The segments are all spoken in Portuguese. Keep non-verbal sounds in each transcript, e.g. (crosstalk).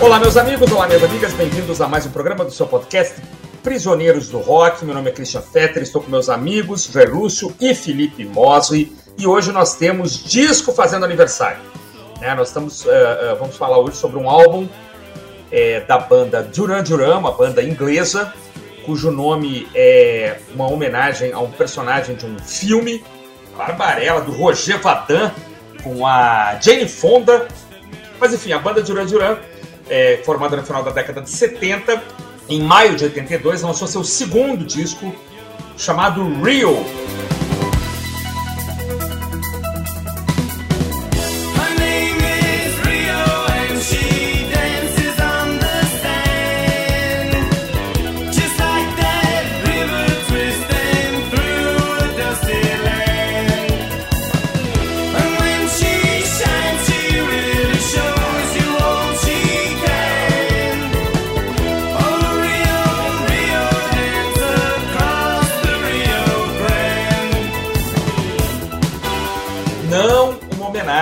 Olá, meus amigos, olá, minhas amigas, bem-vindos a mais um programa do seu podcast Prisioneiros do Rock. Meu nome é Christian Fetter, estou com meus amigos Lúcio e Felipe Mosley e hoje nós temos disco fazendo aniversário. É, nós estamos, uh, uh, vamos falar hoje sobre um álbum é, da banda Duran Duran, uma banda inglesa, cujo nome é uma homenagem a um personagem de um filme, Barbarella, do Roger Vadan, com a Jane Fonda. Mas enfim, a banda Duran Duran, é, formada no final da década de 70, em maio de 82, lançou seu segundo disco, chamado Real.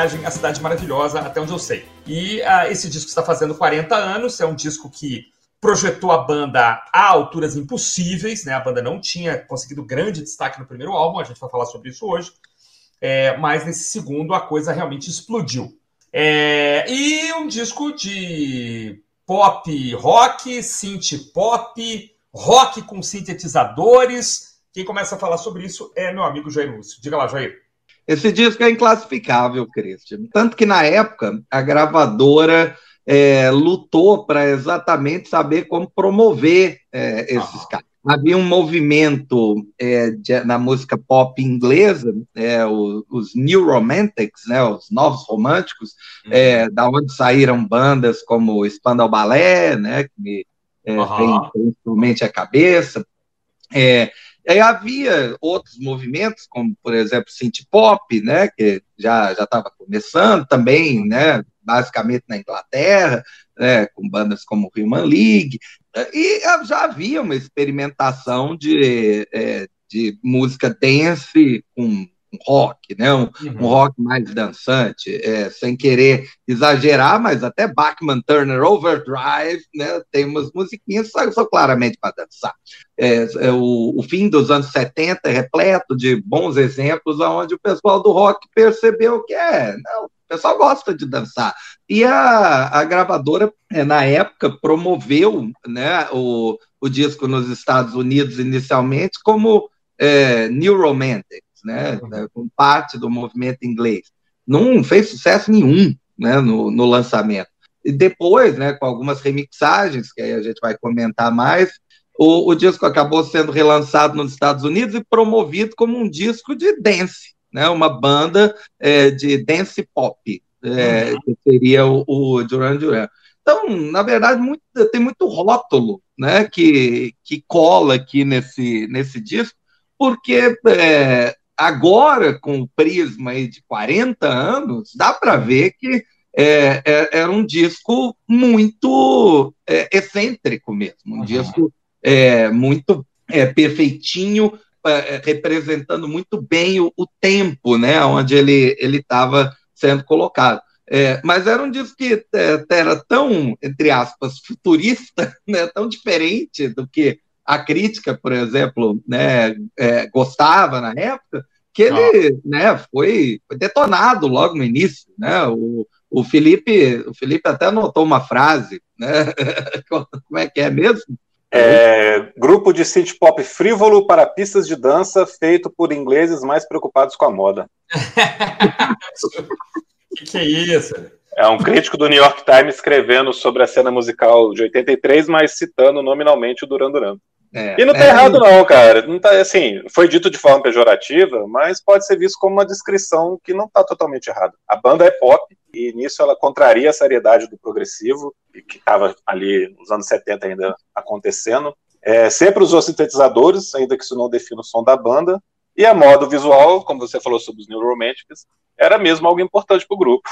À Cidade Maravilhosa, até onde eu sei. E uh, esse disco está fazendo 40 anos, é um disco que projetou a banda a alturas impossíveis, né? A banda não tinha conseguido grande destaque no primeiro álbum, a gente vai falar sobre isso hoje. É, mas nesse segundo a coisa realmente explodiu. É, e um disco de pop rock, synth pop, rock com sintetizadores. Quem começa a falar sobre isso é meu amigo Jair Lúcio. Diga lá, Jair. Esse disco é inclassificável, Christian. Tanto que, na época, a gravadora é, lutou para exatamente saber como promover é, esses caras. Havia um movimento é, de, na música pop inglesa, é, os, os, New Romantics, né, os novos românticos, uhum. da onde saíram bandas como o Spandau Ballet, né, que me uhum. vem principalmente a cabeça, é, Aí havia outros movimentos, como, por exemplo, synth pop, né, que já estava começando também, né, basicamente na Inglaterra, né, com bandas como Human League, e já havia uma experimentação de, é, de música dance com rock, né? Um, uhum. um rock mais dançante, é, sem querer exagerar, mas até Bachman Turner Overdrive, né? Tem umas musiquinhas só, só claramente para dançar. É, é, o, o, fim dos anos 70 é repleto de bons exemplos onde o pessoal do rock percebeu que é, não, o pessoal gosta de dançar. E a, a gravadora, é, na época, promoveu né, o, o disco nos Estados Unidos inicialmente como é, New Romantic né, né, com parte do movimento inglês. Não fez sucesso nenhum né, no, no lançamento. E depois, né, com algumas remixagens, que aí a gente vai comentar mais, o, o, disco acabou sendo relançado nos Estados Unidos e promovido como um disco de dance, né, uma banda é, de dance pop, é, uhum. que seria o, o, Duran Duran. Então, na verdade, muito, tem muito rótulo né, que, que cola aqui nesse, nesse disco, porque é, Agora, com o prisma de 40 anos, dá para ver que é, é, era um disco muito é, excêntrico mesmo, um uhum. disco é, muito é, perfeitinho, é, representando muito bem o, o, tempo né, onde ele estava sendo colocado. mas era um disco que era tão, entre aspas, futurista, (laughs) né, tão diferente do que a crítica, por exemplo, né, é, gostava na época, que ele ah. né, foi, foi, detonado logo no início. Né? O, o, Felipe, o Felipe até anotou uma frase, né? (laughs) como é que é mesmo? É, grupo de synth pop frívolo para pistas de dança feito por ingleses mais preocupados com a moda. (laughs) que, que é isso? É um crítico do New York Times escrevendo sobre a cena musical de 83, mas citando nominalmente o Duran Duran. É, e não tá é, errado, não, cara. Não tá, assim, foi dito de forma pejorativa, mas pode ser visto como uma descrição que não está totalmente errada. A banda é pop, e nisso ela contraria a seriedade do progressivo, que estava ali nos anos 70 ainda acontecendo. É, sempre usou sintetizadores, ainda que isso não defina o som da banda. E a modo visual, como você falou sobre os New Romantics, era mesmo algo importante para o grupo.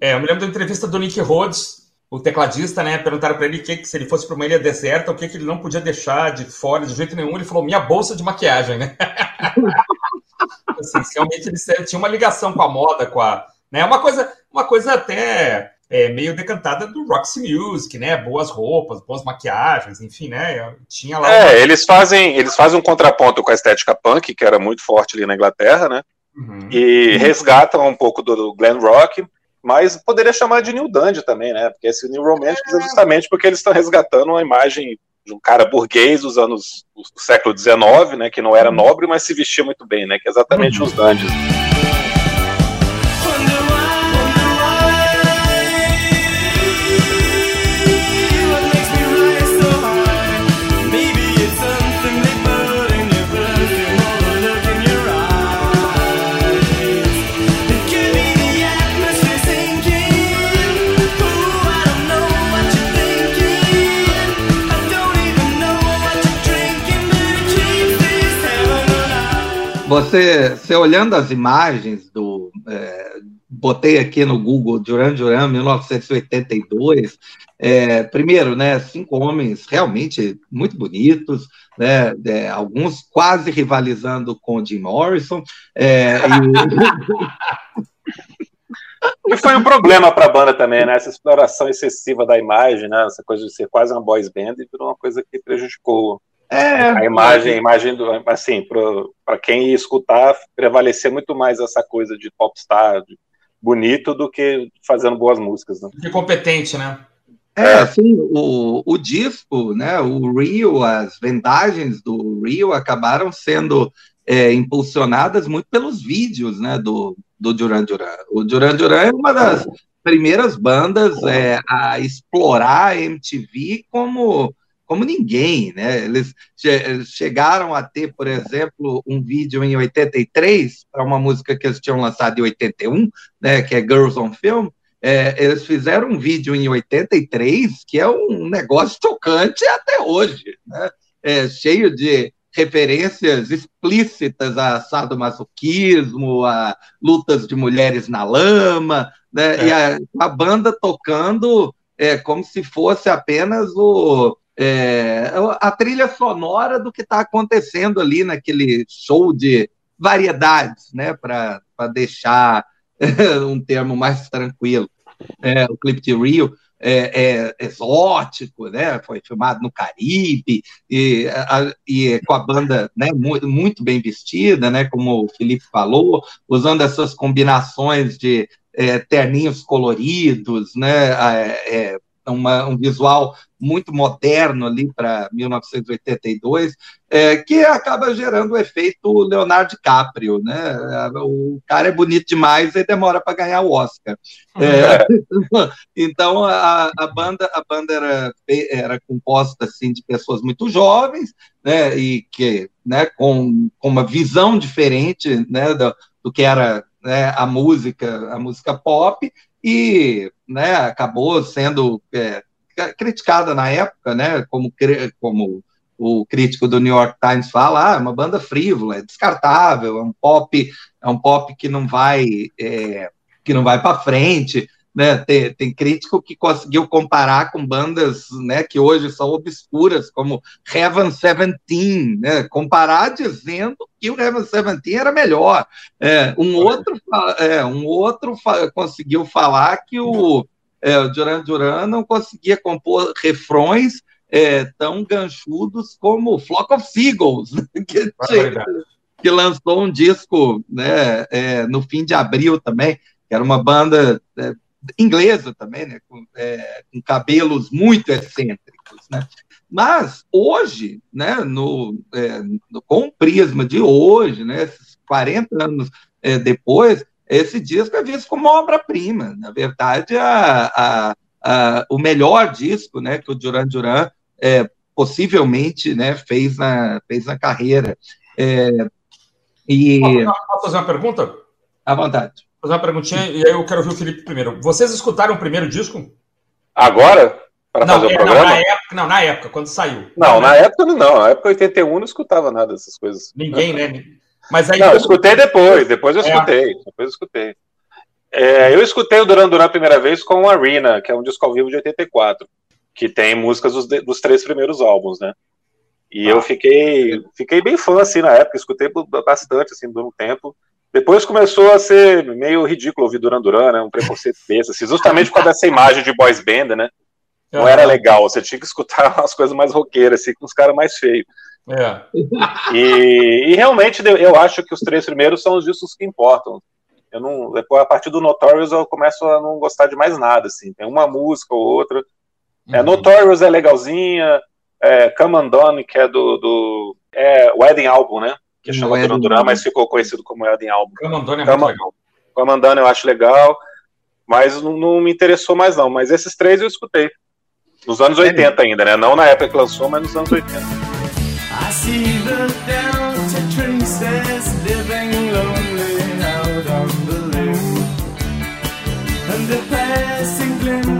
É, eu me lembro da entrevista do Nick Rhodes, o tecladista, né, perguntaram para ele que, que, se ele fosse para uma ilha deserta, o que, que ele não podia deixar de fora de jeito nenhum. Ele falou: minha bolsa de maquiagem, né? (laughs) assim, realmente ele tinha uma ligação com a moda, com a, né, uma coisa, uma coisa até é, meio decantada do Roxy Music, né? Boas roupas, boas maquiagens, enfim, né? Tinha lá. É, uma... eles fazem eles fazem um contraponto com a estética punk, que era muito forte ali na Inglaterra, né? Uhum. E resgatam um pouco do Glen Rock, mas poderia chamar de New Dandy também, né? Porque esse New Romantic é justamente porque eles estão resgatando uma imagem de um cara burguês dos anos do século XIX, né? Que não era uhum. nobre, mas se vestia muito bem, né? Que é exatamente uhum. os dandies. Você, você olhando as imagens do. É, botei aqui no Google Duran Duran 1982. É, primeiro, né, cinco homens realmente muito bonitos, né, é, alguns quase rivalizando com Jim Morrison. É, e... (laughs) e... foi um problema para a banda também, né? Essa exploração excessiva da imagem, né? Essa coisa de ser quase uma boys band, virou uma coisa que prejudicou é, a imagem, a imagem do, assim, para quem escutar, prevalecer muito mais essa coisa de popstar de bonito do que fazendo boas músicas. Né? De competente, né? É, assim, o, o disco, né, o Rio, as vendagens do Rio acabaram sendo é, impulsionadas muito pelos vídeos, né, do, do Duran Duran. O Duran Duran é uma das primeiras bandas é, a explorar a MTV como como ninguém, né? Eles chegaram a ter, por exemplo, um vídeo em 83 para uma música que eles tinham lançado em 81, né? Que é Girls on Film. É, eles fizeram um vídeo em 83 que é um negócio tocante até hoje, né? É, cheio de referências explícitas a sadomasoquismo, a lutas de mulheres na lama, né? É. E a, a, banda tocando é, como se fosse apenas o é, a trilha sonora do que está acontecendo ali naquele show de variedades, né, para deixar (laughs) um termo mais tranquilo. É, o clipe de Rio é, é, exótico, né? Foi filmado no Caribe e, a, e com a banda, né? Muito, muito, bem vestida, né? Como o Felipe falou, usando essas combinações de é, terninhos coloridos, né? Uma, um visual muito moderno ali para 1982, é, que acaba gerando o efeito Leonardo DiCaprio, né? O cara é bonito demais e demora para ganhar o Oscar. É, (laughs) então a, a, banda a banda era, era composta assim de pessoas muito jovens, né? E que, né? Com, com uma visão diferente, né? Do, do que era né, a música a música pop e né, acabou sendo é, criticada na época, né, como, como o crítico do New York Times fala, ah, é uma banda frívola, é descartável, é um pop, é um pop que não vai é, que não vai para frente, né? Tem, tem, crítico que conseguiu comparar com bandas, né, que hoje são obscuras, como Heaven Seventeen, né? Comparar dizendo que o Heaven Seventeen era melhor. É, um outro, é, um outro conseguiu falar que o, é, o Duran Duran não conseguia compor refrões é, tão ganchudos como Flock of Seagulls, (laughs) que, que lançou um disco né, é, no fim de abril também, que era uma banda é, inglesa também, né, com, é, com, cabelos muito excêntricos, né? Mas hoje, né, no, é, no, com o prisma de hoje, né, esses 40 anos é, depois, esse disco é visto como obra-prima. Na verdade, a, a, a, o melhor disco né, que o Duran Duran é, possivelmente né, fez, na, fez na carreira. É, e... Posso fazer uma pergunta? À vontade fazer uma perguntinha e aí eu quero ouvir o Felipe primeiro. Vocês escutaram o primeiro disco? Agora? Para fazer o é, programa? Não na, época, não, na época, quando saiu. Não, na época não. Na época 81 não escutava nada dessas coisas. Ninguém, né? Mas aí, não, eu escutei depois, depois eu é. escutei. Depois eu escutei. É, eu escutei o Duran Duran a primeira vez com o Arena, que é um disco ao vivo de 84, que tem músicas dos, dos três primeiros álbuns, né? E ah. eu fiquei, fiquei bem fã, assim, na época, escutei bastante, assim, por um tempo. Depois começou a ser meio ridículo ouvir Duran Duran, né? Um preconceito desse, assim, justamente por causa dessa imagem de boys band, né? Não era legal, você tinha que escutar (laughs) umas coisas mais roqueiras, assim, com os caras mais feios. É. E, e, realmente eu acho que os três primeiros são os discos que importam. Eu não, depois, a partir do Notorious eu começo a não gostar de mais nada, assim. Tem uma música ou outra. É, uhum. É, Notorious é legalzinha, é, Come que é do, do é, Wedding Album, né? Que chama Duran Duran, mas ficou conhecido como Wedding Album. Come Undone é Come, muito legal. Come Undone eu acho legal, mas não, não, me interessou mais não. Mas esses três eu escutei. Nos anos 80 ainda, né? Não na época que lançou, mas nos anos 80. I see the Delta traces living lonely out on the limb. And the passing glimmer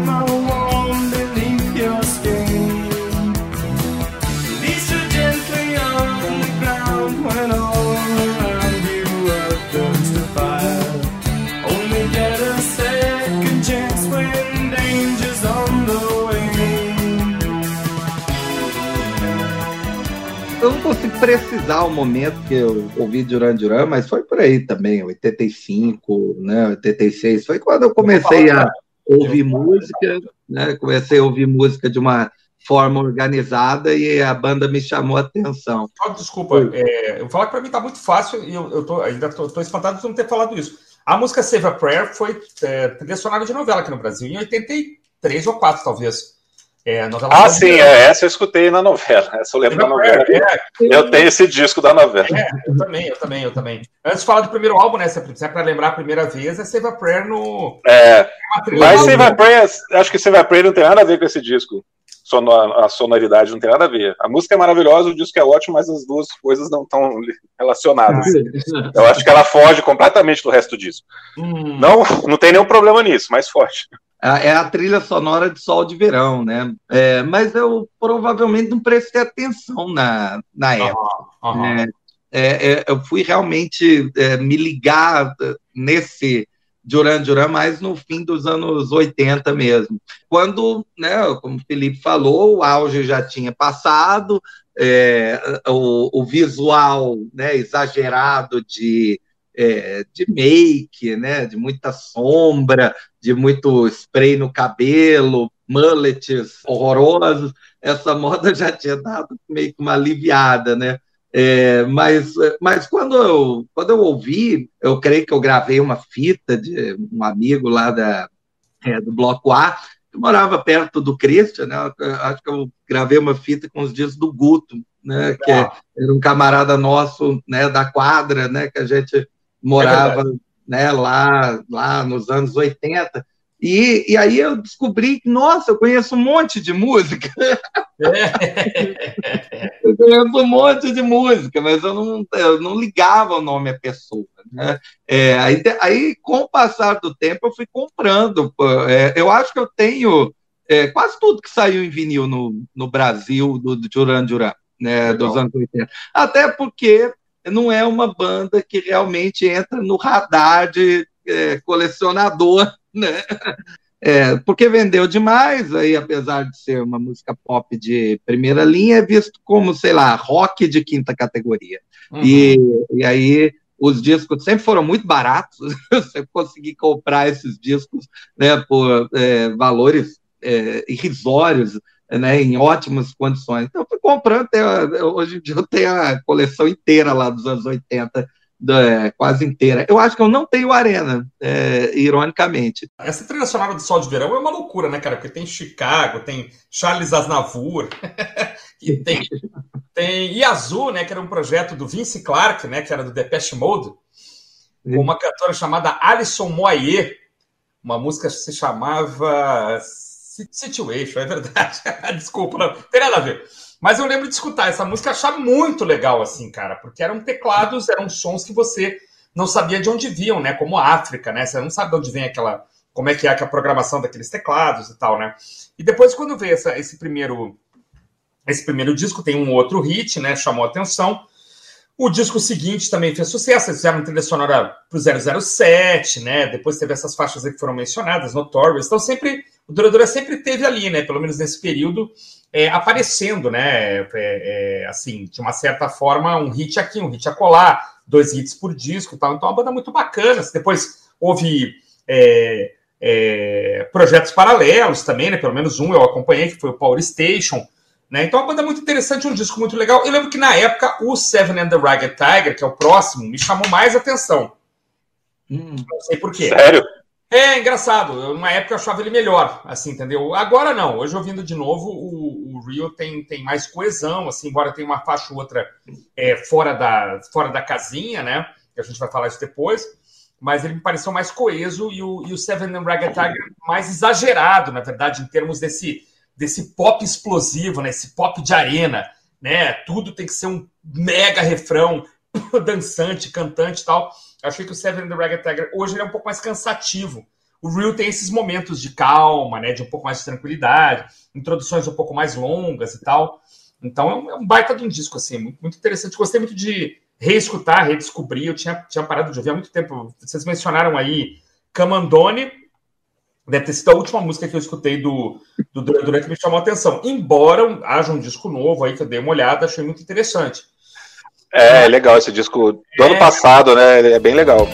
eu não consigo precisar o momento que eu ouvi Duran Duran, mas foi por aí também, 85, né, 86. Foi quando eu comecei a ouvir música, né, comecei a ouvir música de uma forma organizada e a banda me chamou a atenção. Oh, desculpa, é, eu falar que para mim tá muito fácil e eu, eu tô, ainda tô espantado de não ter falado isso. A música Save a Prayer foi é, trilha sonora de novela aqui no Brasil, em 83 ou 4, talvez. É, ah, sim, é, essa eu escutei na novela. (laughs) Essa eu lembro da novela. É, eu tenho esse disco da novela. É, eu também, eu também, eu também. Antes de falar do primeiro álbum, né? Se é para lembrar a primeira vez, é Save a Prayer no. É. Mas Save a Prayer, acho que Save a Prayer não tem nada a ver com esse disco. A sonoridade não tem nada a ver. A música é maravilhosa, o disco é ótimo, mas as duas coisas não estão relacionadas. Eu acho que ela foge completamente do resto do disco. Hum. Não, não tem nenhum problema nisso, mas foge é a trilha sonora de Sol de Verão, né? É, mas eu provavelmente não prestei atenção na, na época. Uhum, uhum. É, é, eu fui realmente é, me ligar nesse Duran Duran mais no fim dos anos 80 mesmo. Quando, né, como o Felipe falou, o auge já tinha passado, é, o, o visual né, exagerado de é, de make, né, de muita sombra, de muito spray no cabelo, mullets horrorosos. Essa moda (laughs) já tinha dado meio que uma aliviada, né? É, mas, mas quando, eu, quando eu ouvi, eu creio que eu gravei uma fita de um amigo lá da, é, do Bloco A, que morava perto do Christian, né? Acho que eu gravei uma fita com os dias do Guto, né? Que era um camarada nosso, né? Da quadra, né? Que a gente morava é né, lá, lá nos anos 80. E, e aí eu descobri que, nossa, eu conheço um monte de música. É. eu conheço um monte de música, mas eu não, eu não ligava o nome à pessoa. Né? É, aí, aí, com o passar do tempo, eu fui comprando. É, eu acho que eu tenho é, quase tudo que saiu em vinil no, no Brasil, do, do Duran Duran, né, dos anos 80. Até porque não é uma banda que realmente entra no radar de é, colecionador, (laughs) né? É, porque vendeu demais, aí apesar de ser uma música pop de primeira linha, é visto como, sei lá, rock de quinta categoria. Uhum. E, e aí os discos sempre foram muito baratos, (laughs) você conseguir comprar esses discos né, por é, valores é, irrisórios, né, em ótimas condições. Então, fui comprando, hoje em dia eu tenho a coleção inteira lá dos anos 80, é, quase inteira. Eu acho que eu não tenho Arena, é, ironicamente. Essa trilha sonora do Sol de Verão é uma loucura, né, cara? Porque tem Chicago, tem Charles Aznavour, (laughs) e tem, tem Yazoo, né, que era um projeto do Vince Clarke, né, que era do Depeche Mode, com uma cantora chamada Alison Moyer. Uma música que se chamava Situation, é verdade. (laughs) Desculpa, não tem nada a ver. Mas eu lembro de escutar essa música achar muito legal, assim, cara, porque eram teclados, eram sons que você não sabia de onde vinham, né? Como África, né? Você não sabe de onde vem aquela. Como é que é a programação daqueles teclados e tal, né? E depois, quando veio essa, esse primeiro. Esse primeiro disco tem um outro hit, né? Chamou atenção. O disco seguinte também fez sucesso, eles fizeram trilha sonora pro 007, né? Depois teve essas faixas aí que foram mencionadas, Notorious. Então sempre o Duradura sempre teve ali, né? Pelo menos nesse período, é, aparecendo, né? É, é, assim, de uma certa forma, um hit aqui, um hit acolá, dois hits por disco e tal. Então, é uma banda muito bacana. Depois houve é, é, projetos paralelos também, né? Pelo menos um eu acompanhei, que foi o Power Station. Né? Então, é uma banda muito interessante, um disco muito legal. Eu lembro que na época o Seven and the Ragged Tiger, que é o próximo, me chamou mais atenção. Hum, não sei por quê. Sério? É engraçado. Eu, numa época eu achava ele melhor, assim, entendeu? Agora não. Hoje ouvindo de novo, o, o Rio tem, tem mais coesão, assim, embora tenha uma faixa ou outra é, fora, da, fora da casinha, né? A gente vai falar isso depois. Mas ele me pareceu mais coeso e o, e o Seven and Ragged Tiger mais exagerado, na verdade, em termos desse, desse pop explosivo, né? Esse pop de arena, né? Tudo tem que ser um mega refrão, (laughs) dançante, cantante e tal. Achei que o Seven the Ragged Tiger hoje é um pouco mais cansativo. O Real tem esses momentos de calma, né, de um pouco mais de tranquilidade, introduções um pouco mais longas e tal. Então é um, é um baita de um disco, assim, muito, muito, interessante. Gostei muito de reescutar, redescobrir. Eu tinha, tinha parado de ouvir há muito tempo. Vocês mencionaram aí Camandone, deve ter sido a última música que eu escutei do, do Duran Duran que me chamou a atenção. Embora haja um disco novo aí que eu dei uma olhada, achei muito interessante. É, legal esse disco do é, ano passado, né? É bem legal.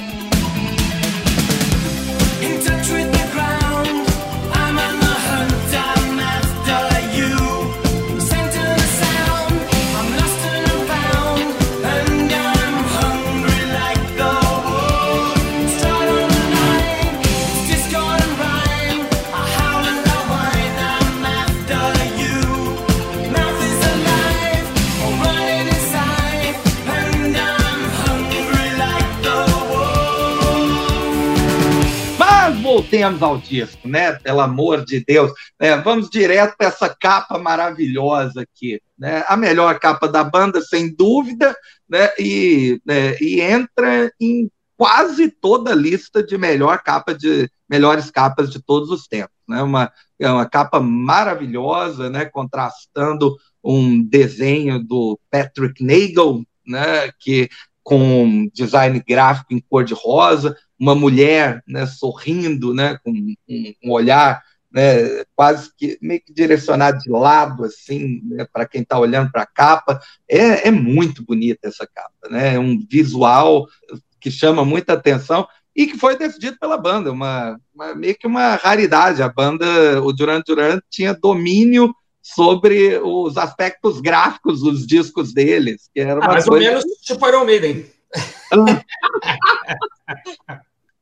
Voltemos ao disco, né? Pelo amor de Deus. É, vamos direto para essa capa maravilhosa aqui. Né? A melhor capa da banda, sem dúvida, né? e, né? e entra em quase toda a lista de melhor capa de melhores capas de todos os tempos. Né? Uma, é uma capa maravilhosa, né? contrastando um desenho do Patrick Nagel, né? que com design gráfico em cor de rosa, uma mulher né, sorrindo, né, com um, um olhar né, quase que meio que direcionado de lado, assim, né, para quem está olhando para a capa. É, é muito bonita essa capa, né? É um visual que chama muita atenção e que foi decidido pela banda, uma, uma meio que uma raridade. A banda, o Duran Duran, tinha domínio sobre os aspectos gráficos dos discos deles, que era ah, mais coisa... ou menos tipo Iron Maiden. (laughs)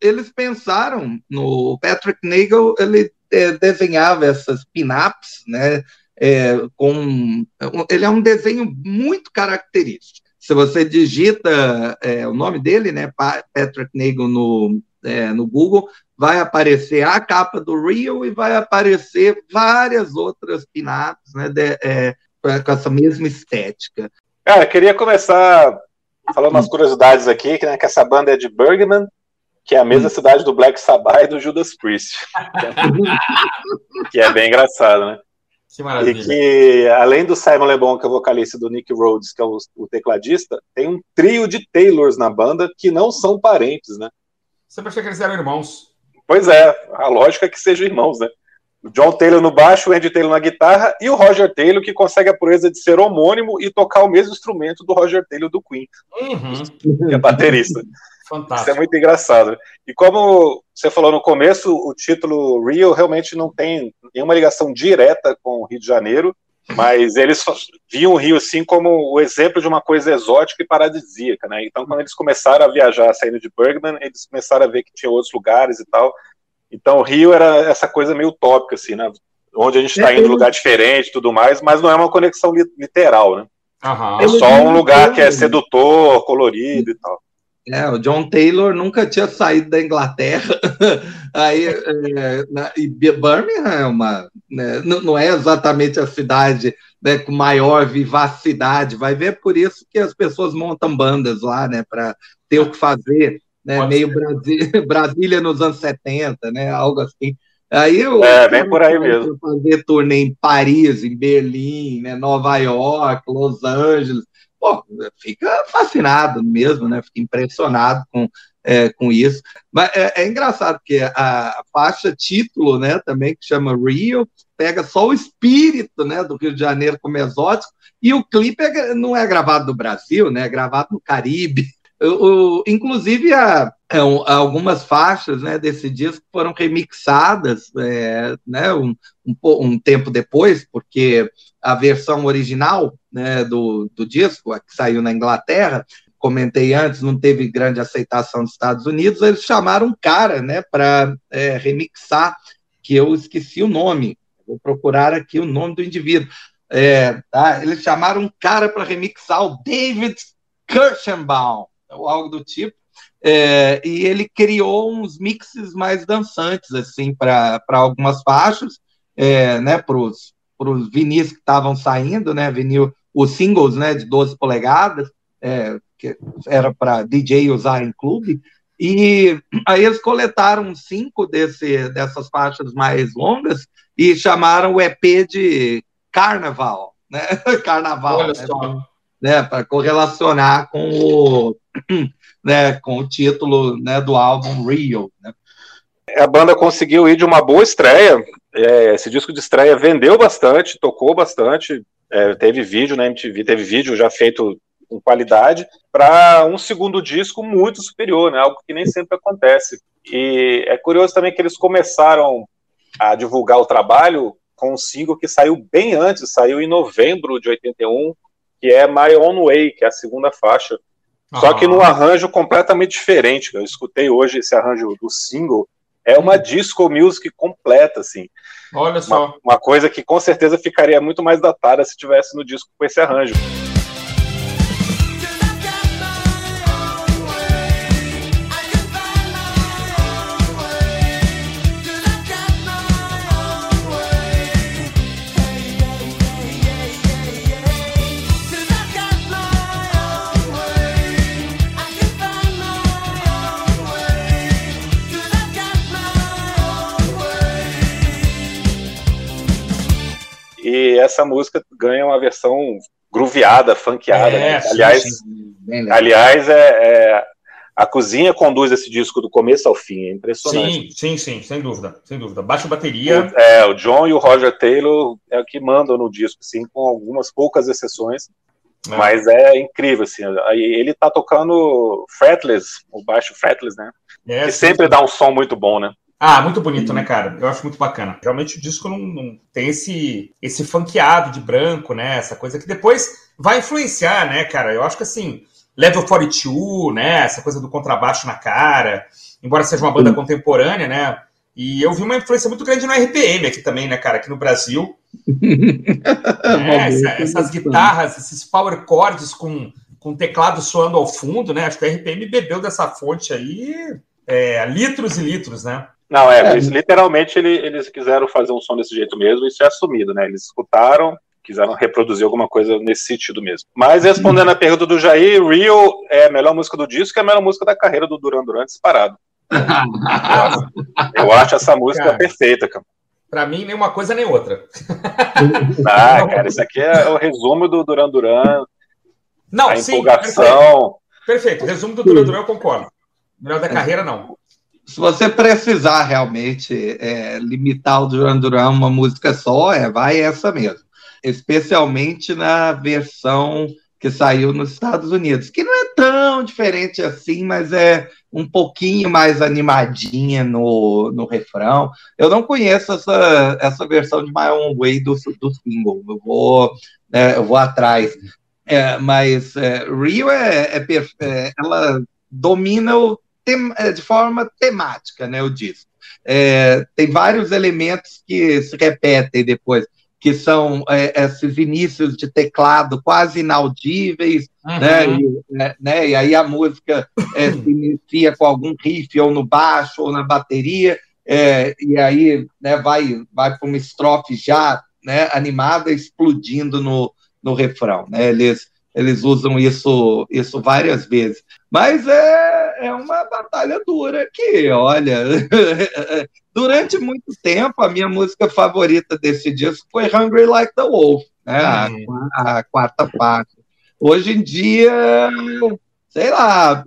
eles pensaram no Patrick Nagel, ele é, desenhava essas pin-ups, né? É, com ele é um desenho muito característico. Se você digita é, o nome dele, né, Patrick Nagel no é, no Google, vai aparecer a capa do Real e vai aparecer várias outras pin-ups, né, de, é, com essa mesma estética. Cara, queria começar falando umas curiosidades aqui, que, né, que essa banda é de Bergman, que é a mesma hum. cidade do Black Sabbath e do Judas Priest. (laughs) que é bem engraçado, né? Que maravilha. E que, além do Simon Le Bon, que é o vocalista do Nick Rhodes, que é o, o, tecladista, tem um trio de Taylors na banda que não são parentes, né? Sempre achei que eles eram irmãos. Pois é, a lógica é que sejam irmãos, né? O John Taylor no baixo, o Andy Taylor na guitarra e o Roger Taylor, que consegue a proeza de ser homônimo e tocar o mesmo instrumento do Roger Taylor do Queen, uhum. que é baterista. Fantástico. Isso é muito engraçado. E como você falou no começo, o título Rio realmente não tem nenhuma ligação direta com o Rio de Janeiro, mas eles viam o Rio assim como o exemplo de uma coisa exótica e paradisíaca, né? Então, quando eles começaram a viajar saindo de Bergman, eles começaram a ver que tinha outros lugares e tal. Então, o Rio era essa coisa meio utópica, assim, né? Onde a gente está indo em lugar diferente e tudo mais, mas não é uma conexão literal, né? Uhum. É só um lugar que é sedutor, colorido e tal. É, o John Taylor nunca tinha saído da Inglaterra. (laughs) Aí, é, na, e Birmingham é uma, né, não é exatamente a cidade né, com maior vivacidade. Vai ver por isso que as pessoas montam bandas lá, né, para ter o que fazer, né, meio Brasília, (laughs) Brasília nos anos 70, né, algo assim. Aí eu, é, bem por aí mesmo. Fazer turnê em Paris, em Berlim, né, Nova York, Los Angeles pô, fica fascinado mesmo, né? Fica impressionado com, é, com isso. Mas é, é, engraçado porque a faixa título, né, também que chama Rio, pega só o espírito, né, do Rio de Janeiro como exótico, e o clipe é, não é gravado no Brasil, né? É gravado no Caribe. o, inclusive, a, algumas faixas né, desse disco foram remixadas é, né, um, um, um, tempo depois, porque a versão original né, do, do disco, a que saiu na Inglaterra, comentei antes, não teve grande aceitação nos Estados Unidos, eles chamaram um cara né, para é, remixar, que eu esqueci o nome, vou procurar aqui o nome do indivíduo. É, tá? Eles chamaram um cara para remixar o David Kirschenbaum, ou algo do tipo. É, e ele criou uns mixes mais dançantes, assim, para algumas faixas, é, né, para os vinis que estavam saindo, né, vinil, os singles, né, de 12 polegadas, é, que era para DJ usar em clube, e aí eles coletaram cinco desse, dessas faixas mais longas e chamaram o EP de Carnaval, né, (laughs) Carnaval, Olha né, só. né? Para correlacionar com o (clears throat) né, com o título né, do álbum Real. Né? A banda conseguiu ir de uma boa estreia. É, esse disco de estreia vendeu bastante, tocou bastante. É, teve vídeo na MTV, teve vídeo já feito com qualidade, para um segundo disco muito superior, né? algo que nem sempre acontece. E é curioso também que eles começaram a divulgar o trabalho com um single que saiu bem antes, saiu em novembro de 81, que é My Own Way, que é a segunda faixa. Só que num arranjo completamente diferente. Eu escutei hoje esse arranjo do single. É uma disco music completa, assim. Olha só. Uma, uma coisa que com certeza ficaria muito mais datada se tivesse no disco com esse arranjo. E essa música ganha uma versão grooveada, funkeada. É, né? Aliás, sim, aliás é, é, a cozinha conduz esse disco do começo ao fim, é impressionante. Sim, sim, sim, sem dúvida, sem dúvida. Baixa bateria. O, é, o John e o Roger Taylor é o que mandam no disco, sim, com algumas poucas exceções. É. Mas é incrível, assim. Ele tá tocando fretless, o baixo fretless, né? É, que sempre dá um som muito bom, né? Ah, muito bonito, né, cara? Eu acho muito bacana. Realmente o disco não, não, tem esse, esse funkeado de branco, né? Essa coisa que depois vai influenciar, né, cara? Eu acho que assim, Level 42, né? Essa coisa do contrabaixo na cara, embora seja uma banda Sim. contemporânea, né? E eu vi uma influência muito grande no RPM aqui também, né, cara? Aqui no Brasil. (laughs) é, essa, essas guitarras, esses power chords com, com teclado soando ao fundo, né? Acho que o RPM bebeu dessa fonte aí é, litros e litros, né? Não, é, é. literalmente ele, eles quiseram fazer um som desse jeito mesmo, isso é assumido, né? Eles escutaram, quiseram reproduzir alguma coisa nesse sentido mesmo. Mas respondendo a pergunta do Jair, Real é a melhor música do disco e a melhor música da carreira do Duran Duran disparado. eu, acho, essa música cara, perfeita, cara. Pra mim, nem uma coisa nem outra. (laughs) ah, cara, isso aqui é o resumo do Duran Duran. Não, a sim, empolgação. Perfeito. perfeito. Resumo do Duran Duran, eu concordo. Melhor da carreira, não se você precisar realmente é, limitar o Duran Duran uma música só, é, vai essa mesmo. Especialmente na versão que saiu nos Estados Unidos, que não é tão diferente assim, mas é um pouquinho mais animadinha no, no refrão. Eu não conheço essa, essa versão de My Own Way do, do single, eu vou, é, eu vou atrás. É, mas é, Rio é, é, é, ela domina o é, de forma temática, né, o disco. É, tem vários elementos que se repetem depois, que são é, esses inícios de teclado quase inaudíveis, uhum. né, e, né, né, e aí a música é, (clears throat) se inicia com algum riff ou no baixo ou na bateria, é, e aí né, vai, vai para uma estrofe já né, animada explodindo no, no refrão. Né, eles, eles usam isso, isso várias vezes. Mas é, é uma batalha dura que, olha, (laughs) durante muito tempo a minha música favorita desse disco foi Hungry Like the Wolf, né? A, a quarta parte. Hoje em dia, sei lá, (laughs)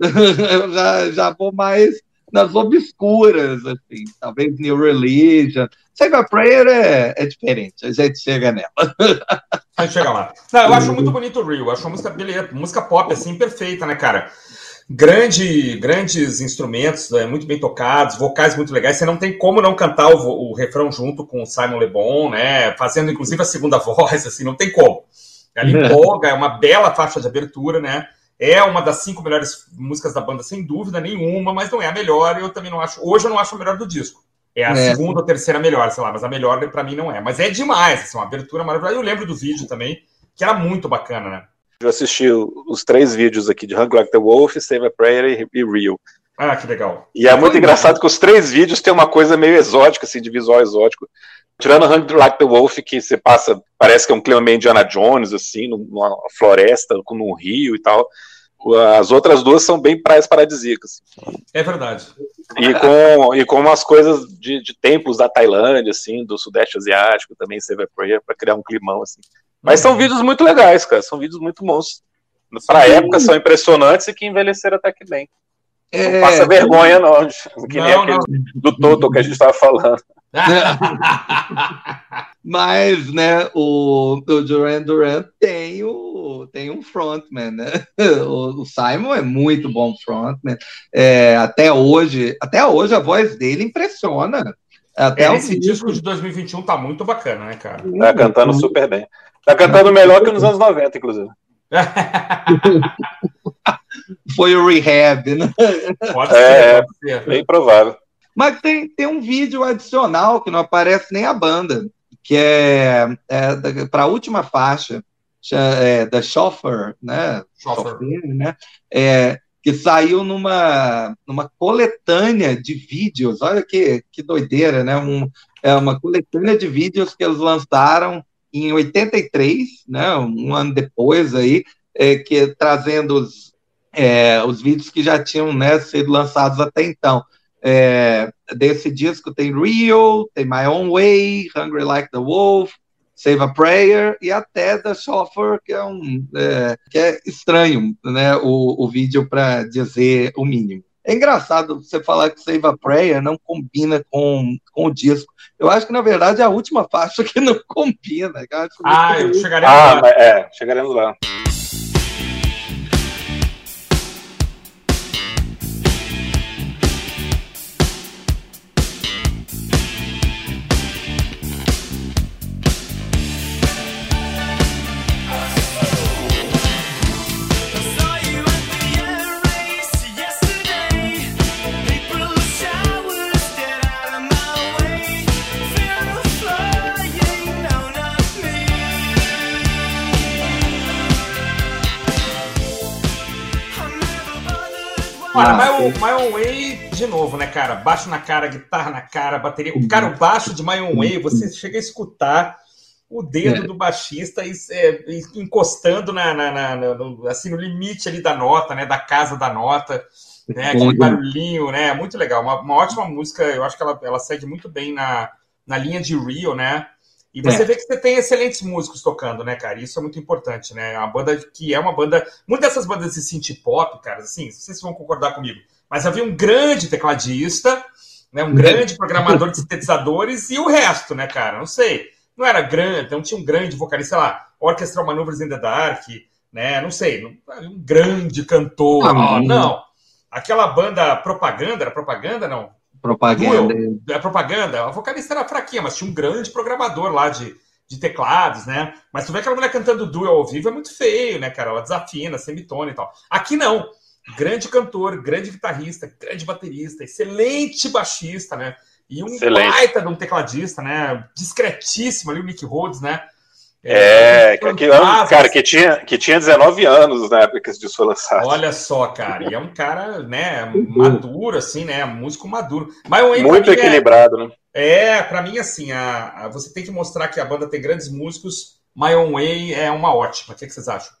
eu já, já vou mais nas obscuras, assim, talvez New Religion. Save a Prayer é, é diferente, a gente chega nela. (laughs) A gente chega lá. Não, eu acho muito bonito o Real, acho uma música, beleza, música pop, assim, perfeita, né, cara? grande, grandes instrumentos, né, muito bem tocados, vocais muito legais. Você não tem como não cantar o, o refrão junto com o Simon Le Bon, né? Fazendo inclusive a segunda (laughs) voz, assim, não tem como. Ela empolga, é uma bela faixa de abertura, né? É uma das cinco melhores músicas da banda, sem dúvida nenhuma, mas não é a melhor. Eu também não acho. Hoje eu não acho a melhor do disco. É a é. segunda ou terceira melhor, sei lá, mas a melhor para mim não é. Mas é demais, assim, uma abertura maravilhosa. Eu lembro do vídeo também, que era muito bacana, né? Eu assisti os três vídeos aqui de Hungry Like the Wolf, Save a Prayer e Real. Ah, que legal. E é muito engraçado que os três vídeos têm uma coisa meio exótica, assim, de visual exótico. Tirando Hungry Like the Wolf, que você passa, parece que é um clima meio Indiana Jones, assim, numa floresta, com um rio e tal. As outras duas são bem praias paradisíacas. É verdade. E com, e com umas coisas de, de tempos da Tailândia, assim, do Sudeste Asiático, também a Prayer, para criar um climão, assim. Mas são vídeos muito legais, cara. São vídeos muito bons. Pra Sim. época são impressionantes e que envelheceram até que bem. É... Não passa vergonha, não. Que nem não, aquele não. do Toto que a gente estava falando. (laughs) Mas, né, o, o Duran Duran tem, o, tem um frontman, né? (laughs) O, o Simon é muito bom frontman. É, até hoje, até hoje a voz dele impressiona. Até é, esse disco de 2021 tá muito bacana, né, cara? Tá cantando super bem. Tá cantando melhor que nos anos 90, inclusive. (laughs) Foi o rehab, né? Pode ser, é, pode ser. bem provável. Mas tem, tem um vídeo adicional que não aparece nem a banda, que é, é para a última faixa, é, da Chauffeur, né? Chauffeur. né? É, que saiu numa, numa coletânea de vídeos. Olha que, que doideira, né? Um, é uma coletânea de vídeos que eles lançaram em 83, né? Um ano depois aí, é, que trazendo os, é, os vídeos que já tinham né, sido lançados até então. É, desse disco tem Rio, tem My Own Way, Hungry Like the Wolf, Save a Prayer e até The Chauffeur, que é um é, que é estranho, né? O, o vídeo para dizer o mínimo. É engraçado você falar que Save a Prayer não combina com, com o disco. Eu acho que, na verdade, é a última faixa (laughs) que não combina. Eu ah, eu chegaremos ah, lá. É, chegaremos lá. Novo, né, cara? Baixo na cara, guitarra na cara, bateria. O cara, o baixo de My Own Way, você chega a escutar o dedo é. do baixista é, encostando na, na, na, no, assim, no limite ali da nota, né? Da casa da nota. Né, aquele barulhinho, né? Muito legal. Uma, uma ótima música, eu acho que ela, ela segue muito bem na, na linha de Rio, né? E você é. vê que você tem excelentes músicos tocando, né, cara? Isso é muito importante, né? É uma banda que é uma banda. Muitas dessas bandas de synth pop, cara, assim, se vão concordar comigo, mas havia um grande tecladista, né? Um grande programador de (laughs) sintetizadores e o resto, né, cara? Não sei. Não era grande, não tinha um grande vocalista, sei lá, Orchestral Maneuvers in the Dark, né? Não sei, um grande cantor. Ah, não. Aquela banda propaganda, era propaganda, não? Propaganda. é propaganda. A vocalista era fraquinha, mas tinha um grande programador lá de, de teclados, né? Mas tu vê aquela mulher cantando duel ao vivo é muito feio, né, cara? Ela desafina, semitona e tal. Aqui não. Grande cantor, grande guitarrista, grande baterista, excelente baixista, né? E um excelente. baita de um tecladista, né? Discretíssimo ali, o Nick Rhodes, né? É, que, que, cara, que tinha, que tinha 19 anos na época que esse disco foi lançado. Olha só, cara, e é um cara, né, maduro, assim, né, músico maduro. Mas Muito é equilibrado, é, né? É, pra mim, assim, a, a, você tem que mostrar que a banda tem grandes músicos. My Own Way é uma ótima. O que, que vocês acham?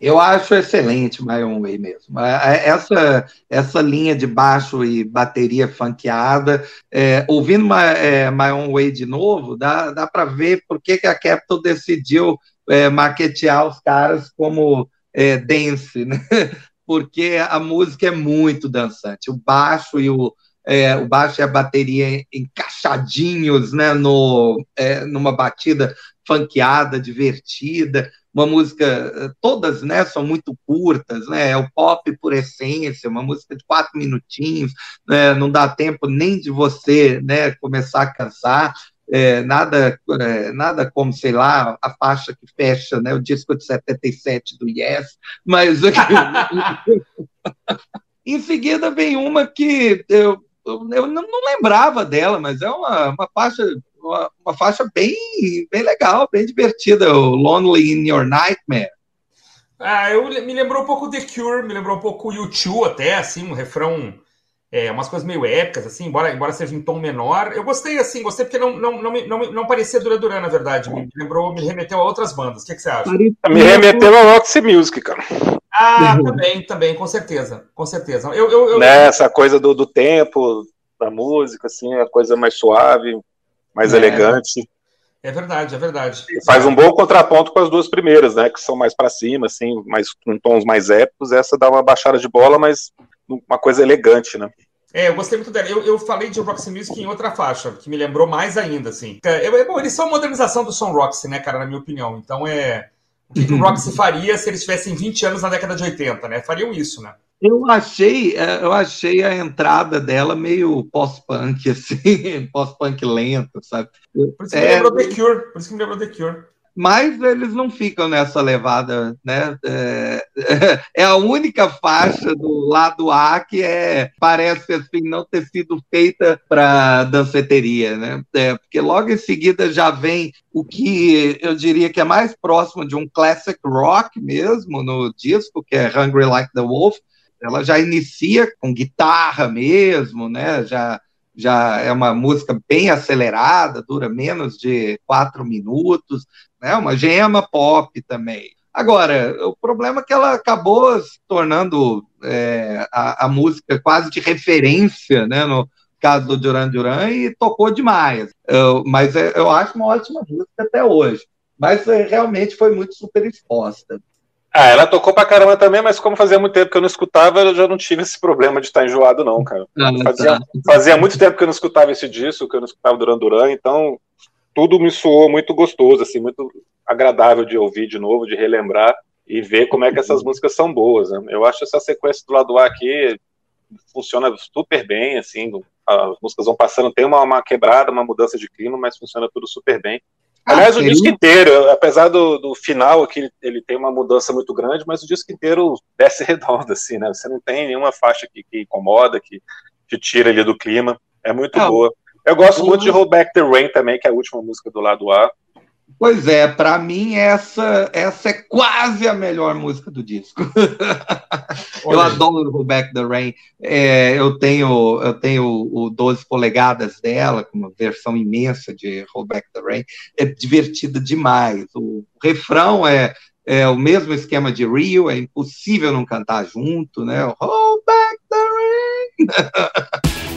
Eu acho excelente My Own Way mesmo. Essa, essa linha de baixo e bateria funkeada, é, ouvindo My, é, My Own Way de novo, dá, dá para ver por que, que a Capitol decidiu é, maquetear os caras como é, dance, né? (laughs) porque a música é muito dançante. O baixo e o, é, o baixo e a bateria encaixadinhos né, no, é, numa batida funkeada, divertida uma música, todas, né, são muito curtas, né, é o pop por essência, uma música de quatro minutinhos, né, não dá tempo nem de você, né, começar a cansar, é, nada, é, nada como, sei lá, a faixa que fecha né, o disco de 77 do Yes, mas (laughs) em seguida vem uma que eu, eu não, não, lembrava dela, mas é uma, uma faixa uma, uma, faixa bem, bem legal, bem divertida, o Lonely in Your Nightmare. Ah, eu me lembrou um pouco The Cure, me lembrou um pouco U2 até, assim, um refrão é, umas coisas meio épicas, assim, embora, embora seja em tom menor. Eu gostei, assim, gostei porque não, não, não, não, não parecia Dura Duran, na verdade. Me lembrou, me remeteu a outras bandas. O que, que você acha? Me remeteu a Roxy Music, cara. Ah, também, também, com certeza, com certeza. Eu, eu, eu... Né, essa coisa do, do tempo, da música, assim, a coisa mais suave, mais é, elegante. É verdade, é verdade. E faz um bom contraponto com as duas primeiras, né, que são mais para cima, assim, mais com tons mais épicos. Essa dá uma baixada de bola, mas uma coisa elegante, né? É, eu gostei muito dela. Eu, eu falei de Roxy Music em outra faixa, que me lembrou mais ainda, assim. É, é, bom, eles são a modernização do som Roxy, né, cara, na minha opinião. Então é. O que, que o Roxy (laughs) faria se eles tivessem 20 anos na década de 80, né? Fariam isso, né? Eu achei, é, eu achei a entrada dela meio pós-punk, (laughs) assim, pós-punk lento, sabe? Por isso que é, me lembrou The Cure, por isso que me lembrou The Cure mas eles não ficam nessa levada, né? É, é, a única faixa do lado A que é parece assim não ter sido feita para danceteria, né? É, porque logo em seguida já vem o que eu diria que é mais próximo de um classic rock mesmo no disco, que é Hungry Like the Wolf. Ela já inicia com guitarra mesmo, né? Já já é uma música bem acelerada, dura menos de quatro minutos, né? Uma gema pop também. Agora, o problema é que ela acabou se tornando é, a, a, música quase de referência, né? No caso do Duran Duran, e tocou demais. Eu, mas é, eu acho uma ótima música até hoje. Mas é, realmente foi muito super exposta. Ah, ela tocou pra caramba também, mas como fazia muito tempo que eu não escutava, eu já não tive esse problema de estar enjoado, não, cara. Ah, fazia, tá. fazia, muito tempo que eu não escutava esse disco, que eu não escutava Duran Duran, então tudo me soou muito gostoso, assim, muito agradável de ouvir de novo, de relembrar e ver como é que essas músicas são boas. Né? Eu acho essa sequência do lado A aqui funciona super bem, assim, as músicas vão passando, tem uma, uma quebrada, uma mudança de clima, mas funciona tudo super bem. Aliás, o disco inteiro, apesar do, do final aqui, ele tem uma mudança muito grande, mas o disco inteiro desce (laughs) redondo, assim, né? Você não tem nenhuma faixa que, que incomoda, que te tira ali do clima. É muito ah, boa. Eu gosto muito de Hold Back the Rain também, que é a última música do lado A. Pois é, para mim essa essa é quase a melhor música do disco. (laughs) eu adoro Hold Back the Rain. É, eu tenho eu tenho o 12 polegadas dela, com uma versão imensa de Hold Back the Rain. É divertida demais. O refrão é é o mesmo esquema de Rio, é impossível não cantar junto, né? Back the rain. (laughs)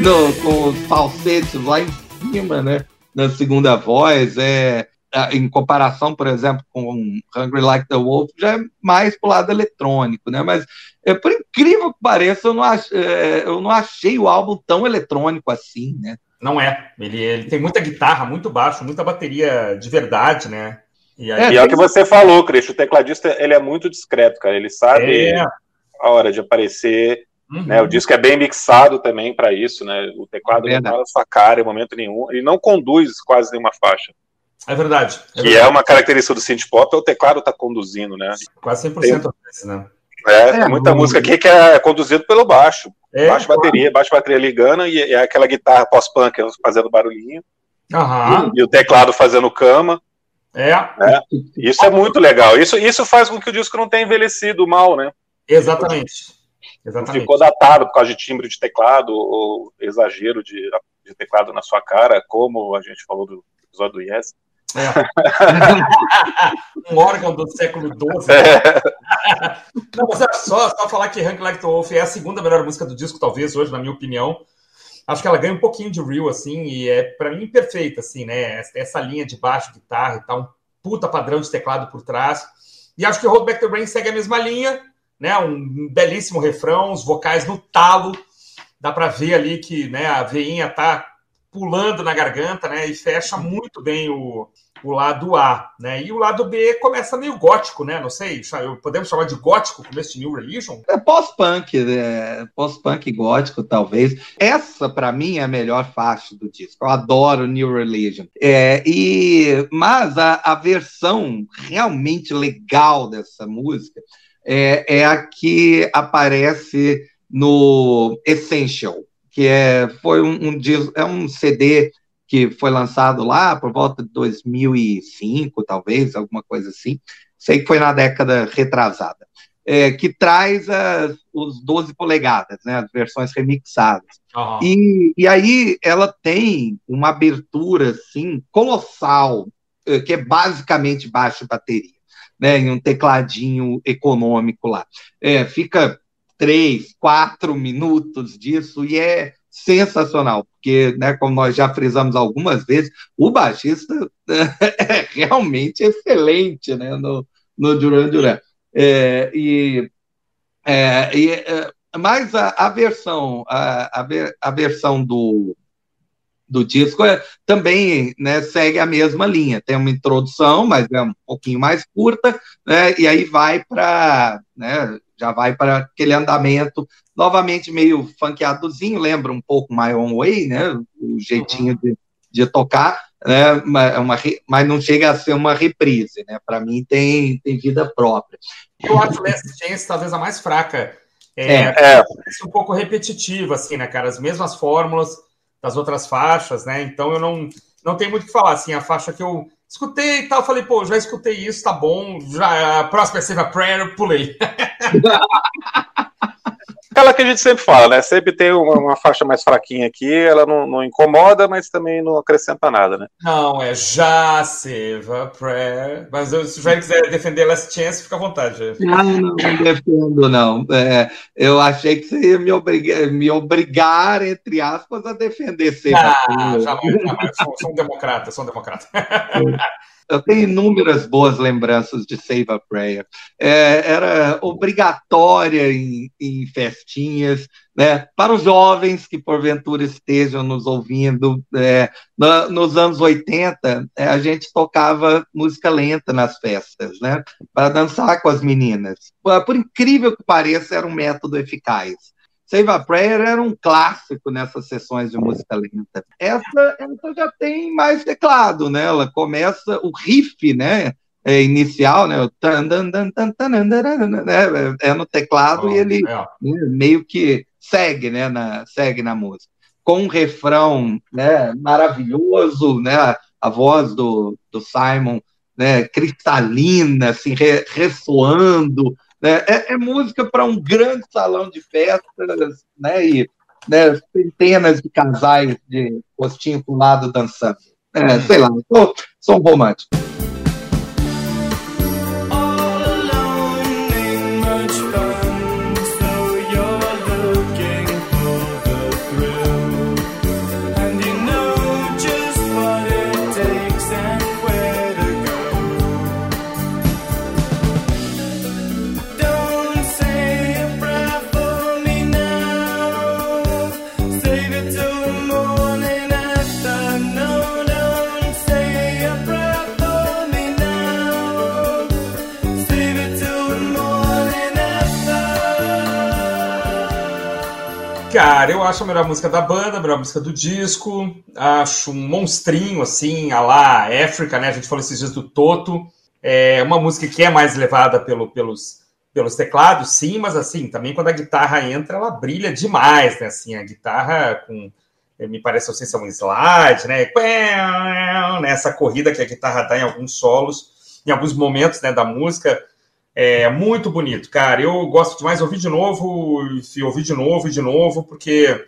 no, com os falsetes lá em cima, né? Na segunda voz, é, em comparação, por exemplo, com Hungry Like the Wolf, já é mais pro lado eletrônico, né? Mas, é, por incrível que pareça, eu não, ach, é, eu não achei o álbum tão eletrônico assim, né? Não é. Ele, ele tem muita guitarra, muito baixo, muita bateria de verdade, né? E, aí... é, e é o que você falou, Cristo. O tecladista ele é muito discreto, cara. Ele sabe é. a hora de aparecer Uhum. Né, o disco é bem mixado também para isso, né? O teclado é não fala sua cara em momento nenhum. Ele não conduz quase nenhuma faixa. É verdade. É que é verdade. é uma característica do synth pop, é o teclado tá conduzindo, né? Quase 100% Tem... vezes, né? É, é, muita música aqui que é conduzido pelo baixo. É, baixo claro. bateria, baixo bateria ligando e é aquela guitarra pós-punk fazendo barulhinho. Uhum. E, e, o teclado fazendo cama. É. é. Isso é muito legal. Isso, isso faz com que o disco não tenha envelhecido mal, né? Exatamente. Exatamente. Ficou datado por causa de timbre de teclado ou exagero de, de teclado na sua cara, como a gente falou do episódio do Yes. É. (laughs) um órgão do século XII. É. Não, mas é só, só falar que Hank Like Wolf é a segunda melhor música do disco, talvez, hoje, na minha opinião. Acho que ela ganha um pouquinho de real, assim, e é, para mim, perfeita, assim, né? Essa linha de baixo, guitarra e tal, um puta padrão de teclado por trás. E acho que Hold Back the Rain segue a mesma linha, né? Um belíssimo refrão, os vocais no talo. Dá para ver ali que né, a veinha tá pulando na garganta, né? E fecha muito bem o, o lado A, né? E o lado B começa meio gótico, né? Não sei, podemos chamar de gótico começo de New Religion? É pós-punk, é, pós-punk gótico, talvez. Essa, para mim, é a melhor faixa do disco. Eu adoro New Religion. É, e, mas a, a versão realmente legal dessa música é, é a que aparece no Essential, que é, foi um, um, é um CD que foi lançado lá por volta de 2005, talvez, alguma coisa assim. Sei que foi na década retrasada. É, que traz as, os 12 polegadas, né, as versões remixadas. Uhum. E, e aí ela tem uma abertura assim, colossal, é, que é basicamente baixo bateria, né, em um tecladinho econômico lá. É, fica três, quatro minutos disso e é sensacional, porque, né, como nós já frisamos algumas vezes, o baixista (laughs) é realmente excelente né, no, no Duran Duran. É, e, é, e, é, mas a, a versão, a, a, a, versão do, do disco é, também né, segue a mesma linha. Tem uma introdução, mas é um pouquinho mais curta, né, e aí vai para. Né, já vai para aquele andamento novamente meio funkeadozinho, lembra um pouco My Own Way, né? O jeitinho uhum. de, de tocar, né? Uma, uma, mas não chega a ser uma reprise, né? Para mim tem, tem vida própria. Eu acho Last Chance talvez a mais fraca. É, é, é. um pouco repetitiva, assim, né, cara? As mesmas fórmulas das outras faixas, né? Então eu não, não tenho muito o que falar, assim, a faixa que eu escutei e tal, falei, pô, já escutei isso, tá bom, já, a próxima é Save a Prayer, pulei. (laughs) aquela que a gente sempre fala, né? Sempre tem uma, uma faixa mais fraquinha aqui, ela não, não, incomoda, mas também não acrescenta nada, né? Não, é já save a prayer. Mas eu, se o Jair quiser defender Last Chance, fica à vontade. Não, não, não defendo, não. É, eu achei que você ia me obrigar, me obrigar, entre aspas, a defender sempre. Ah, jamais, jamais. Sou, sou um democrata, sou um democrata. (laughs) eu tenho inúmeras boas lembranças de Save a Prayer. É, era obrigatória em, em, festinhas, né? Para os jovens que porventura estejam nos ouvindo, é, na, nos anos 80, é, a gente tocava música lenta nas festas, né? Para dançar com as meninas. Por incrível que pareça, era um método eficaz. Save a Prayer era um clássico nessas sessões de música lenta. Essa, essa já tem mais teclado, né? Ela começa o riff, né? É, inicial, né? É no teclado oh, e ele é. né, meio que segue, né? Na, segue na música. Com um refrão né, maravilhoso, né? A voz do, do Simon né, cristalina, assim, re, ressoando né? É, é música para um grande salão de festas, né? E né, centenas de casais de rostinho para o lado dançando. É, sei lá, sou, sou um romântico. Acho a melhor música da banda, a melhor música do disco. Acho um monstrinho, assim, a lá África, né? A gente falou esses dias do Toto. É uma música que é mais levada pelo, pelos, pelos teclados, sim, mas assim, também quando a guitarra entra, ela brilha demais, né? Assim, a guitarra com. Me parece, não sei se é um slide, né? Essa corrida que a guitarra dá em alguns solos, em alguns momentos né, da música é muito bonito, cara. Eu gosto demais de ouvir de novo, e ouvir de novo e de novo, porque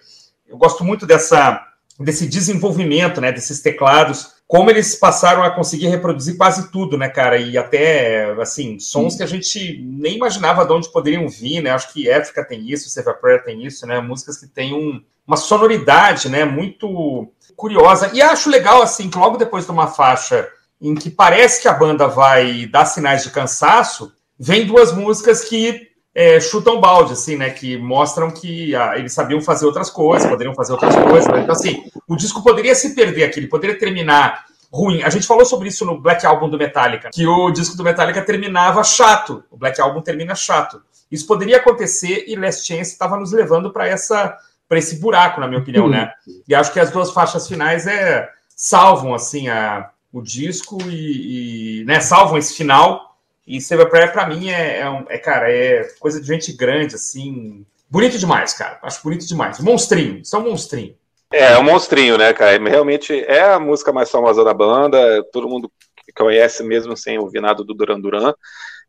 eu gosto muito dessa, desse desenvolvimento, né, desses teclados como eles passaram a conseguir reproduzir quase tudo, né, cara? E até, assim, sons que a gente nem imaginava de onde poderiam vir, né? Acho que Éfrica tem isso, Save a Prayer tem isso, né? Músicas que têm um, uma sonoridade, né, muito curiosa. E acho legal, assim, que logo depois de uma faixa em que parece que a banda vai dar sinais de cansaço, vem duas músicas que é, chutam balde, assim, né? Que mostram que ah, eles sabiam fazer outras coisas, poderiam fazer outras coisas. Né? Então, assim, o disco poderia se perder aqui, ele poderia terminar ruim. A gente falou sobre isso no Black Album do Metallica, que o disco do Metallica terminava chato. O Black Album termina chato. Isso poderia acontecer e Last Chance estava nos levando para essa para esse buraco, na minha opinião, né? E acho que as duas faixas finais é salvam assim a, o disco e, e né, salvam esse final e Save a Prayer, pra mim, é, é, é, cara, é coisa de gente grande, assim. Bonito demais, cara. Acho bonito demais. Monstrinho, isso é um monstrinho. É, é um monstrinho, né, cara? Realmente é a música mais famosa da banda. Todo mundo conhece mesmo sem ouvir nada do Duran Duran.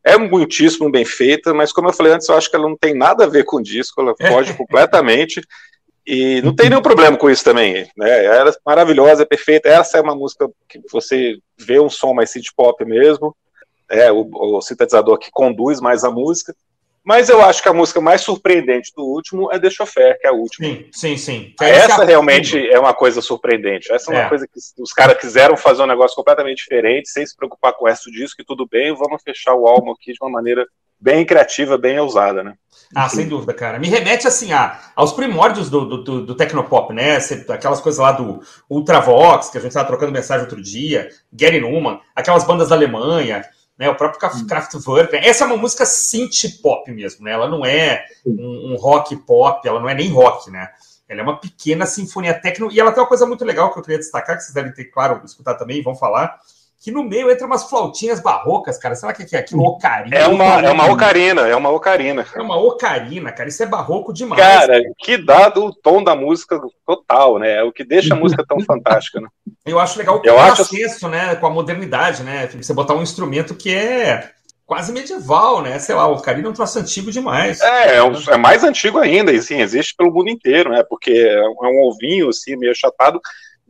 É muitíssimo bem feita, mas como eu falei antes, eu acho que ela não tem nada a ver com o disco, ela (laughs) foge completamente. E não tem nenhum problema com isso também. Né? Ela é maravilhosa, é perfeita. Essa é uma música que você vê um som mais synth pop mesmo é o, o sintetizador que conduz mais a música. Mas eu acho que a música mais surpreendente do último é The Chauffeur, que é a última. Sim, sim, sim. Essa realmente é uma coisa surpreendente. Essa é uma é. coisa que os caras quiseram fazer um negócio completamente diferente, sem se preocupar com o resto disso, que tudo bem, vamos fechar o álbum aqui de uma maneira bem criativa, bem ousada, né? Ah, sem dúvida, cara. Me remete assim a, aos primórdios do, do, do, do Tecnopop, né? Aquelas coisas lá do Ultravox, que a gente estava trocando mensagem outro dia, Gary Newman, aquelas bandas da Alemanha né? O próprio hum. Kraftwerk. Né? Essa é uma música synth pop mesmo, né? Ela não é um, um, rock pop, ela não é nem rock, né? Ela é uma pequena sinfonia técnica e ela tem uma coisa muito legal que eu queria destacar, que vocês devem ter, claro, escutar também e vão falar, que no meio entra umas flautinhas barrocas, cara. Será que é aquilo? Ocarina? É uma, é uma ocarina, é uma ocarina. É uma ocarina, cara. Isso é barroco demais. Cara, cara. que dá o tom da música total, né? É o que deixa a música tão fantástica, né? Eu acho legal o acho... acesso, né? Com a modernidade, né? Você botar um instrumento que é quase medieval, né? Sei lá, o ocarina é um troço antigo demais. É, é, um, é mais antigo ainda, e sim, existe pelo mundo inteiro, né? Porque é um é ovinho, assim, meio achatado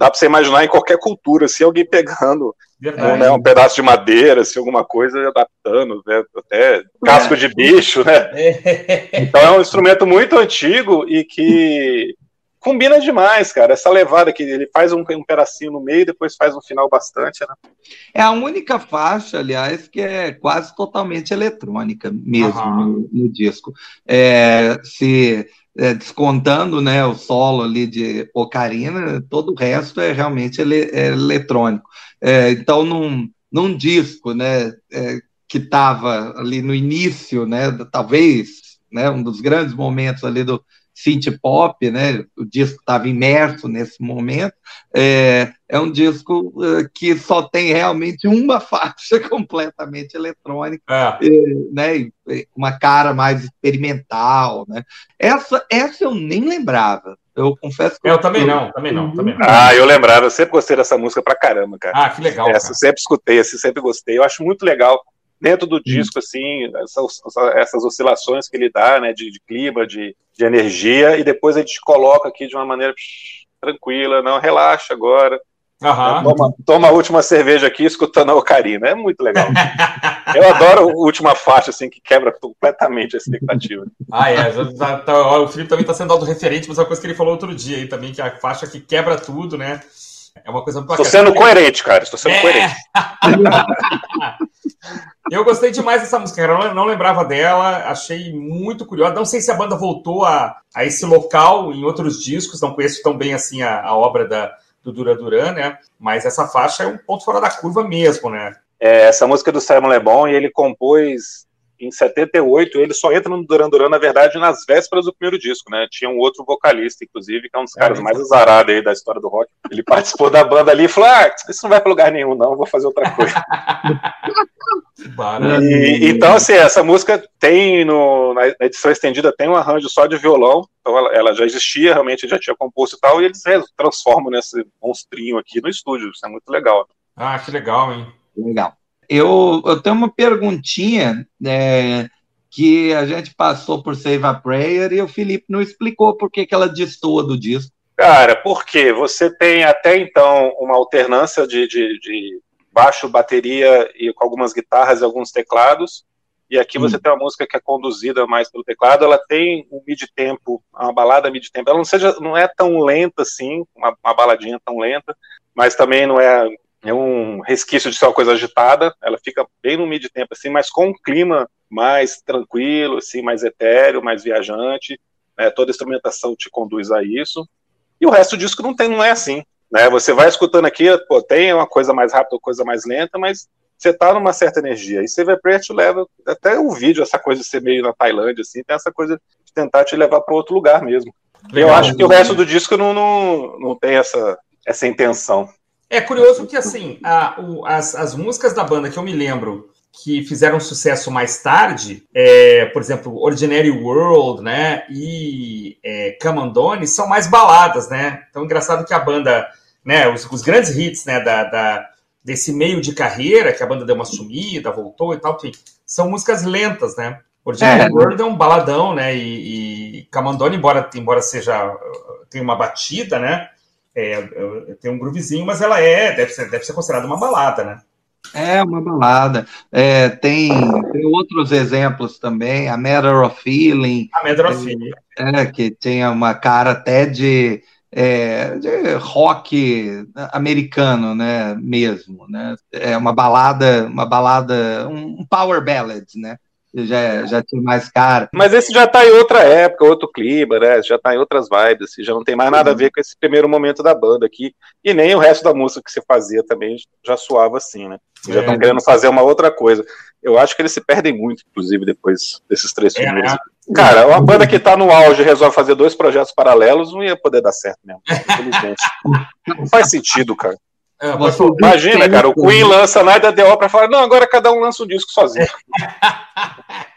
dá para você imaginar em qualquer cultura, se alguém pegando um, né, um, pedaço de madeira, se alguma coisa adaptando, né, até casco de bicho, né? Então é um instrumento muito antigo e que combina demais, cara. Essa levada que ele faz um, um pedacinho no meio e depois faz um final bastante, né? É a única faixa, aliás, que é quase totalmente eletrônica mesmo uhum. no, no, disco. É, se é, descontando né, o solo ali de Ocarina, todo o resto é realmente ele, é eletrônico. É, então, num, num disco né, é, que estava ali no início, né, talvez né, um dos grandes momentos ali do, synth pop, né? O disco estava imerso nesse momento. É, é um disco uh, que só tem realmente uma (laughs) faixa completamente eletrônica, é. né? Uma cara mais experimental, né? Essa, essa eu nem lembrava. Eu confesso que. Eu, eu também não, também não, também não. Ah, eu lembrava, eu sempre gostei dessa música pra caramba, cara. Ah, que legal. Essa cara. sempre escutei, assim, sempre gostei. Eu acho muito legal dentro do disco, assim, essas, essas oscilações que ele dá, né, de, de clima, de, de, energia, e depois a gente coloca aqui de uma maneira tranquila, não, relaxa agora. Uhum. Toma, toma, a última cerveja aqui escutando a Ocarina. É muito legal. Eu adoro a última faixa, assim, que quebra completamente a expectativa. Ah, é. Tá, tá, o Felipe também está sendo dado referente, mas é uma coisa que ele falou outro dia aí também, que a faixa que quebra tudo, né? É uma coisa Estou sendo coerente, cara. Estou sendo é. coerente. (laughs) Eu gostei demais dessa música. Eu não lembrava dela, achei muito curiosa. Não sei se a banda voltou a, a esse local em outros discos, não conheço tão bem assim a, a obra da, do Duran Duran, né? Mas essa faixa é um ponto fora da curva mesmo, né? É, essa música do Simon Le Bon, e ele compôs em 78, ele só entra no Duran Duran, na verdade, nas vésperas do primeiro disco, né? Tinha um outro vocalista, inclusive, que é um dos é, caras mais azarados aí da história do rock. Ele participou da banda ali e falou: Ah, isso não vai para lugar nenhum, não, vou fazer outra coisa. (laughs) e, então, assim, essa música tem no, na edição estendida tem um arranjo só de violão, então ela, ela já existia, realmente já tinha composto e tal, e eles transformam nesse monstrinho aqui no estúdio. Isso é muito legal. Ah, que legal, hein? Legal. Eu, eu tenho uma perguntinha é, que a gente passou por Save a Prayer e o Felipe não explicou por que, que ela destoa do disco. Cara, porque você tem até então uma alternância de, de, de baixo, bateria e com algumas guitarras e alguns teclados. E aqui hum. você tem uma música que é conduzida mais pelo teclado, ela tem um mid-tempo, uma balada mid-tempo. Ela não, seja, não é tão lenta assim, uma, uma baladinha tão lenta, mas também não é, é um resquício de ser uma coisa agitada. Ela fica bem no mid-tempo, assim, mas com um clima mais tranquilo, assim, mais etéreo, mais viajante. Né? Toda a instrumentação te conduz a isso. E o resto do disco não tem, não é assim. Né? Você vai escutando aqui, pô, tem uma coisa mais rápida, coisa mais lenta, mas você tá numa certa energia. E Save Prayer te leva, até o vídeo, essa coisa de ser meio na Tailândia, assim, tem essa coisa de tentar te levar para outro lugar mesmo. Legal, eu acho que o resto do disco não, não, não tem essa, essa intenção. É curioso que, assim, a, o, as, as músicas da banda que eu me lembro que fizeram sucesso mais tarde, é, por exemplo, Ordinary World, né, e é, Camandone, são mais baladas, né? Então, engraçado que a banda, né, os, os grandes hits, né, da, da, desse meio de carreira, que a banda deu uma sumida, voltou e tal, que são músicas lentas, né? Ordinary é. World é um baladão, né? E, e Camandone, embora, embora seja tenha uma batida, né? É, tem um groovezinho, mas ela é deve ser, deve ser considerada uma balada, né? É uma balada. É, tem, tem outros exemplos também. A Matter of Feeling. A Matter of Feeling. É, que tem uma cara até de é, de rock americano, né, mesmo, né? É uma balada, uma balada, um power ballad, né? Já, já tinha mais cara. Mas esse já tá em outra época, outro clima, né? Já tá em outras vibes, assim, já não tem mais nada a uhum. ver com esse primeiro momento da banda aqui. E nem o resto da música que você fazia também já suava assim, né? Já estão é, querendo fazer uma outra coisa. Eu acho que eles se perdem muito, inclusive, depois desses três é, primeiros. É, Cara, uma banda que tá no auge resolve fazer dois projetos paralelos, não ia poder dar certo mesmo, infelizmente. (laughs) não faz sentido, cara. É, Imagina, cara, o Queen lança nada de pra falar, não, agora cada um lança um disco sozinho. (laughs)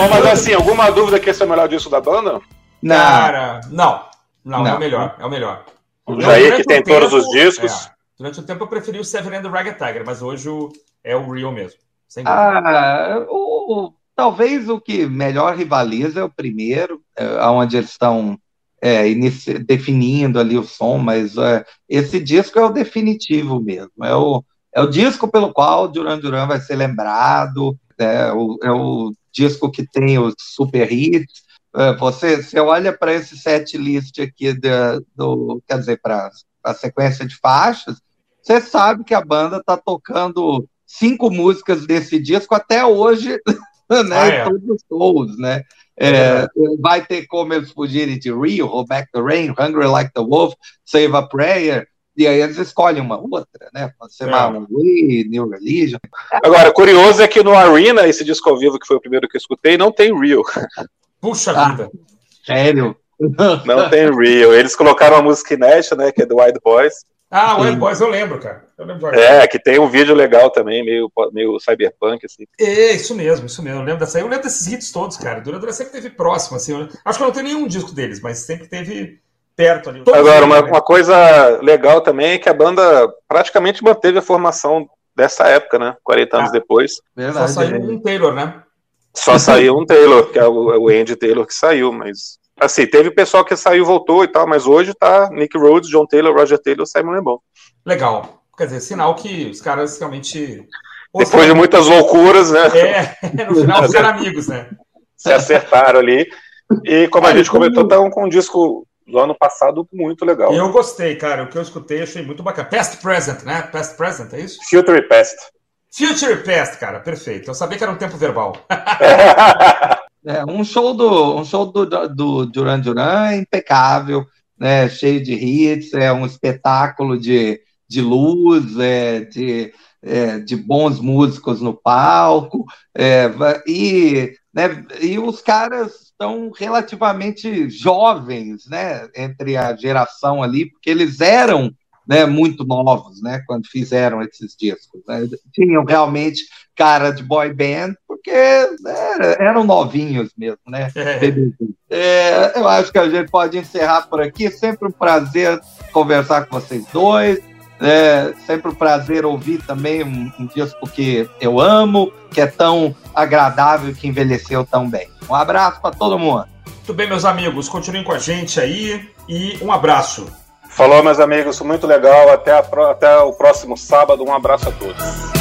Bom, mas assim, alguma dúvida que esse é o melhor disco da banda? Não. Cara, não. Não, não. é o melhor. É o melhor. O Jair que tem todos os discos. É, durante o tempo eu preferi o Seven and the Ragged Tiger, mas hoje é o Real mesmo. Ah, o, talvez o que melhor rivaliza é o primeiro, é, onde eles estão é, definindo ali o som, mas é, esse disco é o definitivo mesmo. É o, é o disco pelo qual Duran Duran vai ser lembrado, é o, é o disco que tem os super hits. É, você, você olha para esse set list aqui do, do quer dizer, para a sequência de faixas, você sabe que a banda está tocando cinco músicas desse disco até hoje, (laughs) né? Ah, é. Todos os shows, né? É, é vai ter como eles fugirem de Rio, Hold Back the Rain, Hungry Like the Wolf, Save a Prayer, e aí eles escolhem uma outra, né? Pode ser é. Wii, New Religion. Agora, curioso é que no Arena, esse disco ao vivo, que foi o primeiro que eu escutei, não tem Real. Puxa ah, vida. Sério? Não tem Real. Eles colocaram a música inédita, né? Que é do Wild Boys. Ah, o Wild Boys eu lembro, cara. Eu lembro é, que tem um vídeo legal também, meio, meio cyberpunk, assim. É, isso mesmo, isso mesmo. Eu lembro dessa. Eu lembro desses hits todos, cara. Dura sempre teve próximo, assim. Eu... acho que eu não tenho nenhum disco deles, mas sempre teve perto ali. Agora, uma, uma, coisa legal também é que a banda praticamente manteve a formação dessa época, né? 40 anos ah, depois. Verdade, Só saiu um Taylor, né? Só saiu um Taylor, que é o, o Andy Taylor que saiu, mas. Assim, teve pessoal que saiu voltou e tal, mas hoje tá Nick Rhodes, John Taylor, Roger Taylor, Simon Le Bon. Legal. Quer dizer, sinal que os caras realmente. Depois de muitas loucuras, né? É, (laughs) no final ficaram amigos, né? Se acertaram ali. E como a gente comentou, estão com um disco do ano passado muito legal. Eu gostei, cara. O que eu escutei achei muito bacana. Past Present, né? Past Present, é isso? Future Past. Future Past, cara. Perfeito. Eu sabia que era um tempo verbal. (laughs) é, um show do um show do, do Duran Duran impecável, né? Cheio de hits, é um espetáculo de, de luz, é, de é, de bons músicos no palco, é, e né? E os caras estão relativamente jovens, né? Entre a geração ali, porque eles eram né, muito novos, né, quando fizeram esses discos. Né? Tinham realmente cara de boy band, porque né, eram novinhos mesmo, né? É, eu acho que a gente pode encerrar por aqui. Sempre um prazer conversar com vocês dois. É sempre um prazer ouvir também um, um disco que eu amo, que é tão agradável, que envelheceu tão bem. Um abraço para todo mundo. Muito bem, meus amigos. Continuem com a gente aí e um abraço. Falou, meus amigos. Muito legal. Até, a, até o próximo sábado. Um abraço a todos.